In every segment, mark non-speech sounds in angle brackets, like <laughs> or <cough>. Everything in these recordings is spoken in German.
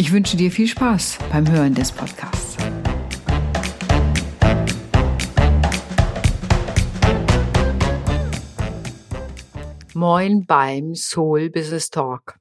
Ich wünsche dir viel Spaß beim Hören des Podcasts. Moin beim Soul Business Talk.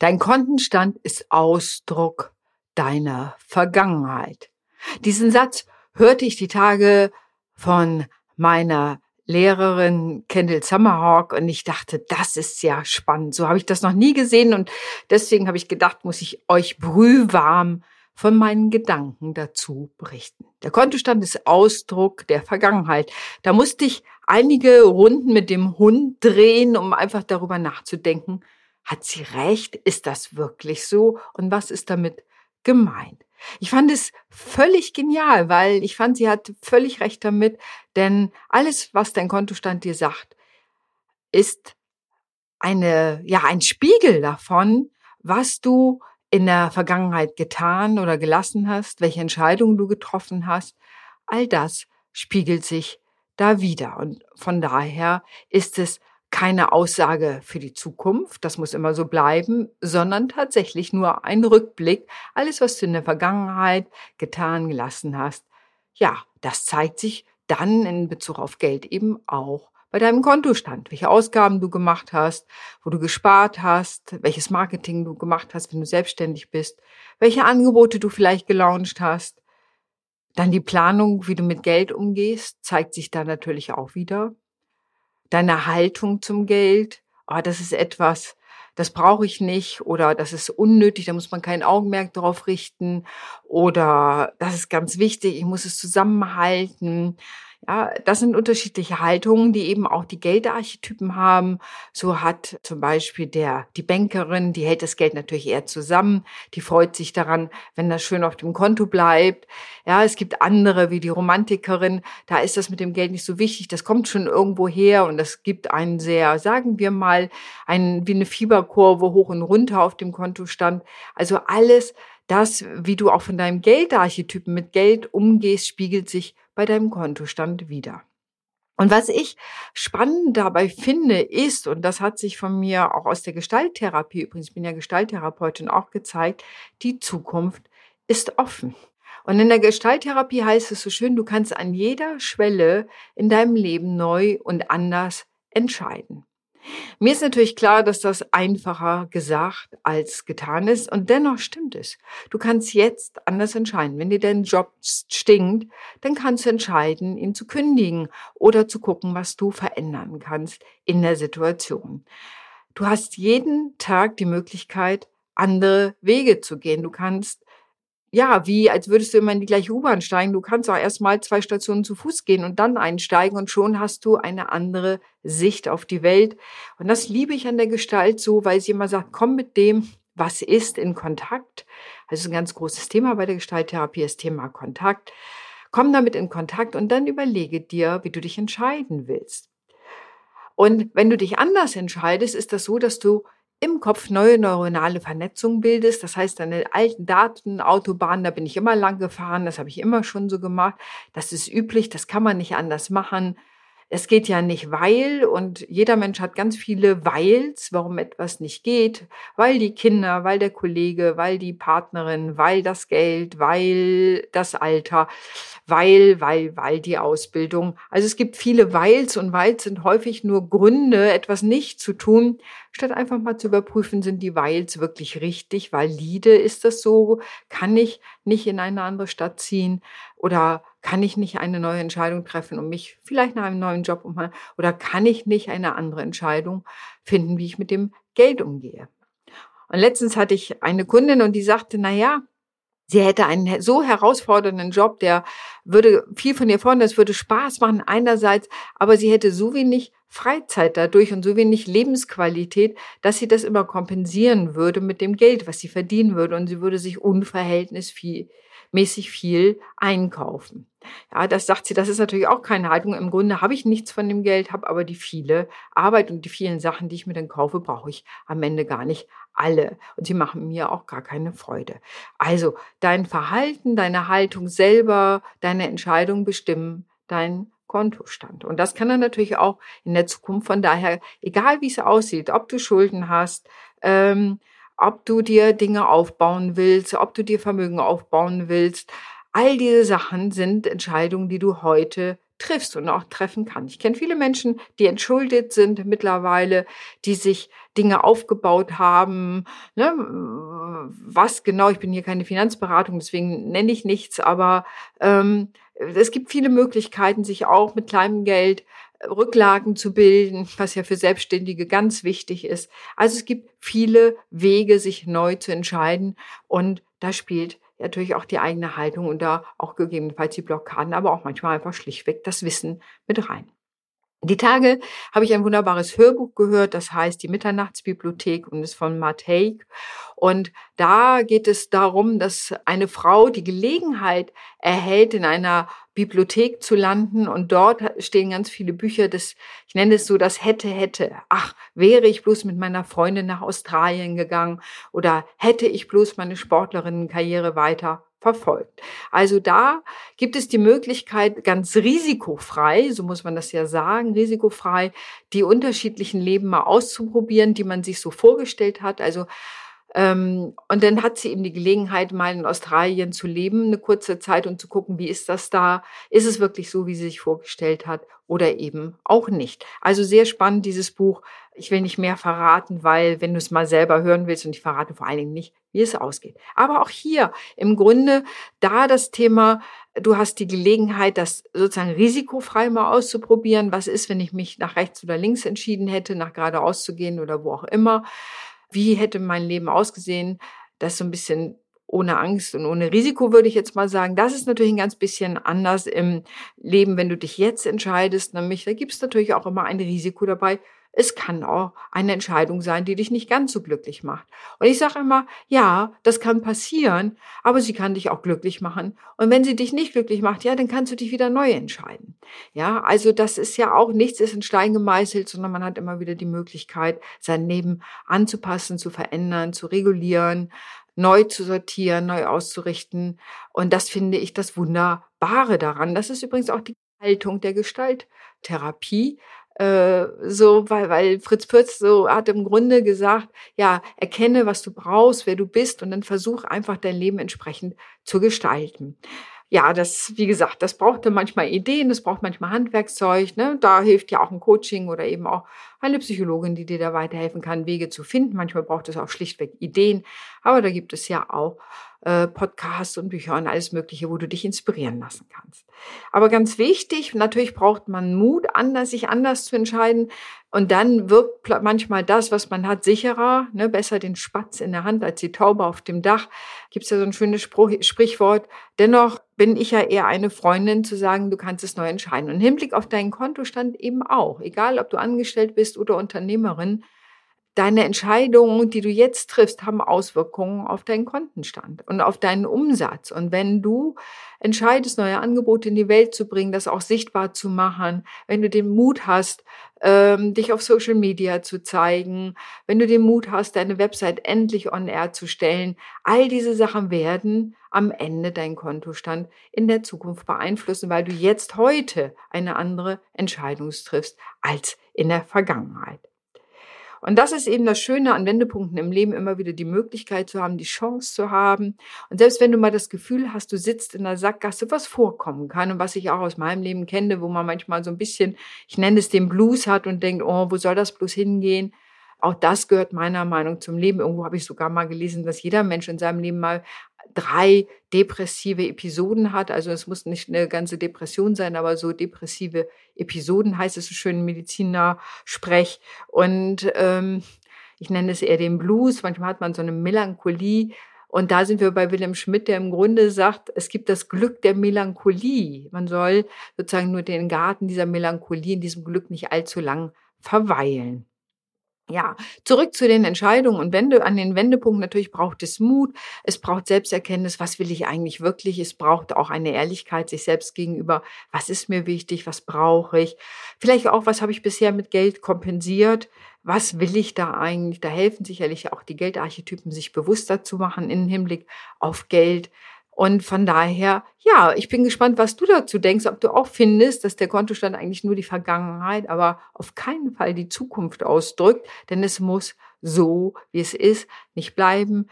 Dein Kontenstand ist Ausdruck deiner Vergangenheit. Diesen Satz hörte ich die Tage von meiner Lehrerin Kendall Summerhawk und ich dachte, das ist ja spannend. So habe ich das noch nie gesehen und deswegen habe ich gedacht, muss ich euch brühwarm von meinen Gedanken dazu berichten. Der Kontostand ist Ausdruck der Vergangenheit. Da musste ich einige Runden mit dem Hund drehen, um einfach darüber nachzudenken, hat sie recht? Ist das wirklich so? Und was ist damit gemeint? Ich fand es völlig genial, weil ich fand, sie hat völlig recht damit, denn alles, was dein Kontostand dir sagt, ist eine, ja, ein Spiegel davon, was du in der Vergangenheit getan oder gelassen hast, welche Entscheidungen du getroffen hast. All das spiegelt sich da wieder. Und von daher ist es keine Aussage für die Zukunft, das muss immer so bleiben, sondern tatsächlich nur ein Rückblick. Alles, was du in der Vergangenheit getan, gelassen hast, ja, das zeigt sich dann in Bezug auf Geld eben auch bei deinem Kontostand, welche Ausgaben du gemacht hast, wo du gespart hast, welches Marketing du gemacht hast, wenn du selbstständig bist, welche Angebote du vielleicht gelauncht hast. Dann die Planung, wie du mit Geld umgehst, zeigt sich da natürlich auch wieder deine Haltung zum Geld, oh, das ist etwas, das brauche ich nicht oder das ist unnötig, da muss man kein Augenmerk drauf richten oder das ist ganz wichtig, ich muss es zusammenhalten. Ja, das sind unterschiedliche Haltungen, die eben auch die Geldarchetypen haben. So hat zum Beispiel der, die Bankerin, die hält das Geld natürlich eher zusammen. Die freut sich daran, wenn das schön auf dem Konto bleibt. Ja, es gibt andere wie die Romantikerin. Da ist das mit dem Geld nicht so wichtig. Das kommt schon irgendwo her und das gibt einen sehr, sagen wir mal, ein, wie eine Fieberkurve hoch und runter auf dem Kontostand. Also alles, das, wie du auch von deinem Geldarchetypen mit Geld umgehst, spiegelt sich bei deinem Kontostand wieder. Und was ich spannend dabei finde, ist, und das hat sich von mir auch aus der Gestalttherapie, übrigens bin ja Gestalttherapeutin auch gezeigt, die Zukunft ist offen. Und in der Gestalttherapie heißt es so schön, du kannst an jeder Schwelle in deinem Leben neu und anders entscheiden. Mir ist natürlich klar, dass das einfacher gesagt als getan ist und dennoch stimmt es. Du kannst jetzt anders entscheiden. Wenn dir dein Job stinkt, dann kannst du entscheiden, ihn zu kündigen oder zu gucken, was du verändern kannst in der Situation. Du hast jeden Tag die Möglichkeit, andere Wege zu gehen. Du kannst ja, wie als würdest du immer in die gleiche U-Bahn steigen. Du kannst auch erst mal zwei Stationen zu Fuß gehen und dann einsteigen und schon hast du eine andere Sicht auf die Welt. Und das liebe ich an der Gestalt so, weil sie immer sagt, komm mit dem, was ist, in Kontakt. Also ein ganz großes Thema bei der Gestalttherapie, das Thema Kontakt. Komm damit in Kontakt und dann überlege dir, wie du dich entscheiden willst. Und wenn du dich anders entscheidest, ist das so, dass du im Kopf neue neuronale Vernetzungen bildest. Das heißt, deine alten Datenautobahnen, da bin ich immer lang gefahren, das habe ich immer schon so gemacht. Das ist üblich, das kann man nicht anders machen. Es geht ja nicht weil und jeder Mensch hat ganz viele Weils, warum etwas nicht geht, weil die Kinder, weil der Kollege, weil die Partnerin, weil das Geld, weil das Alter, weil, weil, weil die Ausbildung. Also es gibt viele Weils und Weils sind häufig nur Gründe, etwas nicht zu tun, statt einfach mal zu überprüfen, sind die Weils wirklich richtig, valide, ist das so, kann ich nicht in eine andere Stadt ziehen? Oder kann ich nicht eine neue Entscheidung treffen und mich vielleicht nach einem neuen Job umhandeln oder kann ich nicht eine andere Entscheidung finden, wie ich mit dem Geld umgehe. Und letztens hatte ich eine Kundin und die sagte, na ja, Sie hätte einen so herausfordernden Job, der würde viel von ihr fordern, das würde Spaß machen einerseits, aber sie hätte so wenig Freizeit dadurch und so wenig Lebensqualität, dass sie das immer kompensieren würde mit dem Geld, was sie verdienen würde. Und sie würde sich unverhältnismäßig viel einkaufen. Ja, das sagt sie, das ist natürlich auch keine Haltung. Im Grunde habe ich nichts von dem Geld, habe aber die viele Arbeit und die vielen Sachen, die ich mir dann kaufe, brauche ich am Ende gar nicht alle. Und sie machen mir auch gar keine Freude. Also dein Verhalten, deine Haltung selber, deine Entscheidung bestimmen dein Kontostand. Und das kann er natürlich auch in der Zukunft. Von daher, egal wie es aussieht, ob du Schulden hast, ähm, ob du dir Dinge aufbauen willst, ob du dir Vermögen aufbauen willst, all diese Sachen sind Entscheidungen, die du heute triffst und auch treffen kannst. Ich kenne viele Menschen, die entschuldet sind mittlerweile, die sich Dinge aufgebaut haben. Ne? Was genau, ich bin hier keine Finanzberatung, deswegen nenne ich nichts, aber ähm, es gibt viele Möglichkeiten, sich auch mit kleinem Geld äh, Rücklagen zu bilden, was ja für Selbstständige ganz wichtig ist. Also es gibt viele Wege, sich neu zu entscheiden und da spielt natürlich auch die eigene Haltung und da auch gegebenenfalls die Blockaden, aber auch manchmal einfach schlichtweg das Wissen mit rein. Die Tage habe ich ein wunderbares Hörbuch gehört, das heißt die Mitternachtsbibliothek und ist von Matt Haig. Und da geht es darum, dass eine Frau die Gelegenheit erhält, in einer Bibliothek zu landen und dort stehen ganz viele Bücher, das, ich nenne es so, das hätte, hätte. Ach, wäre ich bloß mit meiner Freundin nach Australien gegangen oder hätte ich bloß meine Sportlerinnenkarriere weiter verfolgt. Also da gibt es die Möglichkeit, ganz risikofrei, so muss man das ja sagen, risikofrei, die unterschiedlichen Leben mal auszuprobieren, die man sich so vorgestellt hat. Also und dann hat sie eben die Gelegenheit, mal in Australien zu leben, eine kurze Zeit und zu gucken, wie ist das da? Ist es wirklich so, wie sie sich vorgestellt hat oder eben auch nicht? Also sehr spannend, dieses Buch. Ich will nicht mehr verraten, weil wenn du es mal selber hören willst und ich verrate vor allen Dingen nicht, wie es ausgeht. Aber auch hier im Grunde da das Thema, du hast die Gelegenheit, das sozusagen risikofrei mal auszuprobieren. Was ist, wenn ich mich nach rechts oder links entschieden hätte, nach geradeaus zu gehen oder wo auch immer? Wie hätte mein Leben ausgesehen, das so ein bisschen ohne Angst und ohne Risiko, würde ich jetzt mal sagen. Das ist natürlich ein ganz bisschen anders im Leben, wenn du dich jetzt entscheidest. Nämlich, da gibt es natürlich auch immer ein Risiko dabei, es kann auch eine Entscheidung sein, die dich nicht ganz so glücklich macht. Und ich sage immer, ja, das kann passieren, aber sie kann dich auch glücklich machen. Und wenn sie dich nicht glücklich macht, ja, dann kannst du dich wieder neu entscheiden. Ja, also das ist ja auch nichts ist in Stein gemeißelt, sondern man hat immer wieder die Möglichkeit, sein Leben anzupassen, zu verändern, zu regulieren, neu zu sortieren, neu auszurichten. Und das finde ich das Wunderbare daran. Das ist übrigens auch die Haltung der Gestalttherapie, äh, so, weil, weil Fritz Pürz so hat im Grunde gesagt, ja, erkenne, was du brauchst, wer du bist und dann versuch einfach dein Leben entsprechend zu gestalten. Ja, das, wie gesagt, das braucht manchmal Ideen, das braucht manchmal Handwerkszeug, ne? Da hilft ja auch ein Coaching oder eben auch eine Psychologin, die dir da weiterhelfen kann, Wege zu finden. Manchmal braucht es auch schlichtweg Ideen, aber da gibt es ja auch äh, Podcasts und Bücher und alles Mögliche, wo du dich inspirieren lassen kannst. Aber ganz wichtig, natürlich braucht man Mut, anders, sich anders zu entscheiden. Und dann wirkt manchmal das, was man hat, sicherer, ne? besser den Spatz in der Hand als die Taube auf dem Dach. Gibt es ja so ein schönes Spruch, Sprichwort. Dennoch bin ich ja eher eine Freundin zu sagen, du kannst es neu entscheiden. Und im Hinblick auf deinen Kontostand eben auch. Egal, ob du angestellt bist oder Unternehmerin, deine Entscheidungen, die du jetzt triffst, haben Auswirkungen auf deinen Kontenstand und auf deinen Umsatz. Und wenn du entscheidest, neue Angebote in die Welt zu bringen, das auch sichtbar zu machen, wenn du den Mut hast, ähm, dich auf Social Media zu zeigen, wenn du den Mut hast, deine Website endlich on air zu stellen, all diese Sachen werden am Ende deinen Kontostand in der Zukunft beeinflussen, weil du jetzt heute eine andere Entscheidung triffst als in der Vergangenheit. Und das ist eben das Schöne an Wendepunkten im Leben, immer wieder die Möglichkeit zu haben, die Chance zu haben. Und selbst wenn du mal das Gefühl hast, du sitzt in der Sackgasse, was vorkommen kann und was ich auch aus meinem Leben kenne, wo man manchmal so ein bisschen, ich nenne es den Blues hat und denkt, oh, wo soll das bloß hingehen? Auch das gehört meiner Meinung zum Leben. Irgendwo habe ich sogar mal gelesen, dass jeder Mensch in seinem Leben mal drei depressive Episoden hat. Also es muss nicht eine ganze Depression sein, aber so depressive Episoden heißt es so schön Mediziner-Sprech. Und ähm, ich nenne es eher den Blues. Manchmal hat man so eine Melancholie. Und da sind wir bei Wilhelm Schmidt, der im Grunde sagt, es gibt das Glück der Melancholie. Man soll sozusagen nur den Garten dieser Melancholie, in diesem Glück nicht allzu lang verweilen. Ja, zurück zu den Entscheidungen und Wende, an den Wendepunkten. Natürlich braucht es Mut. Es braucht Selbsterkenntnis. Was will ich eigentlich wirklich? Es braucht auch eine Ehrlichkeit sich selbst gegenüber. Was ist mir wichtig? Was brauche ich? Vielleicht auch, was habe ich bisher mit Geld kompensiert? Was will ich da eigentlich? Da helfen sicherlich auch die Geldarchetypen, sich bewusster zu machen im Hinblick auf Geld. Und von daher, ja, ich bin gespannt, was du dazu denkst, ob du auch findest, dass der Kontostand eigentlich nur die Vergangenheit, aber auf keinen Fall die Zukunft ausdrückt, denn es muss so, wie es ist, nicht bleiben.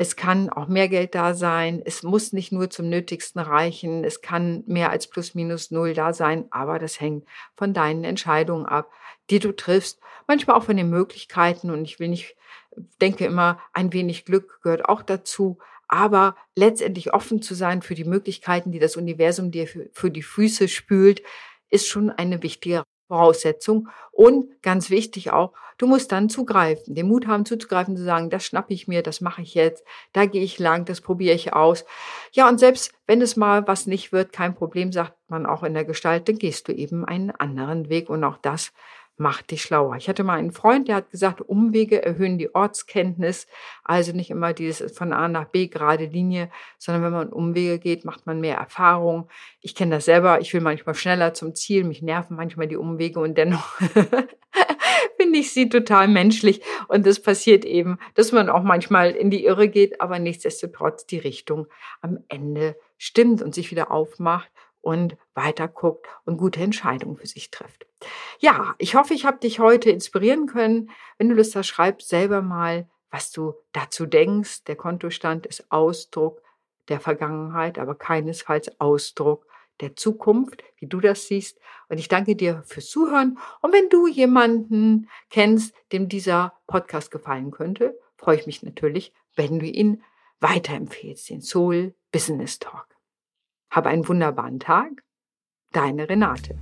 Es kann auch mehr Geld da sein. Es muss nicht nur zum Nötigsten reichen. Es kann mehr als plus minus null da sein. Aber das hängt von deinen Entscheidungen ab, die du triffst. Manchmal auch von den Möglichkeiten. Und ich will nicht, denke immer, ein wenig Glück gehört auch dazu aber letztendlich offen zu sein für die Möglichkeiten, die das Universum dir für, die Füße spült, ist schon eine wichtige Voraussetzung. Und ganz wichtig auch, du musst dann zugreifen, den Mut haben zuzugreifen, zu sagen, das schnappe ich mir, das mache ich jetzt, da gehe ich lang, das probiere ich aus. Ja, und selbst wenn es mal was nicht wird, kein Problem, sagt man auch in der Gestalt, dann gehst du eben einen anderen Weg und auch das macht dich schlauer. Ich hatte mal einen Freund, der hat gesagt, Umwege erhöhen die Ortskenntnis. Also nicht immer dieses von A nach B gerade Linie, sondern wenn man Umwege geht, macht man mehr Erfahrung. Ich kenne das selber. Ich will manchmal schneller zum Ziel. Mich nerven manchmal die Umwege und dennoch <laughs> finde ich sie total menschlich. Und es passiert eben, dass man auch manchmal in die Irre geht, aber nichtsdestotrotz die Richtung am Ende stimmt und sich wieder aufmacht und weiter guckt und gute Entscheidungen für sich trifft. Ja, ich hoffe, ich habe dich heute inspirieren können. Wenn du Lust hast, schreib selber mal, was du dazu denkst. Der Kontostand ist Ausdruck der Vergangenheit, aber keinesfalls Ausdruck der Zukunft, wie du das siehst. Und ich danke dir fürs Zuhören. Und wenn du jemanden kennst, dem dieser Podcast gefallen könnte, freue ich mich natürlich, wenn du ihn weiterempfehlst, den Soul Business Talk. Habe einen wunderbaren Tag. Deine Renate.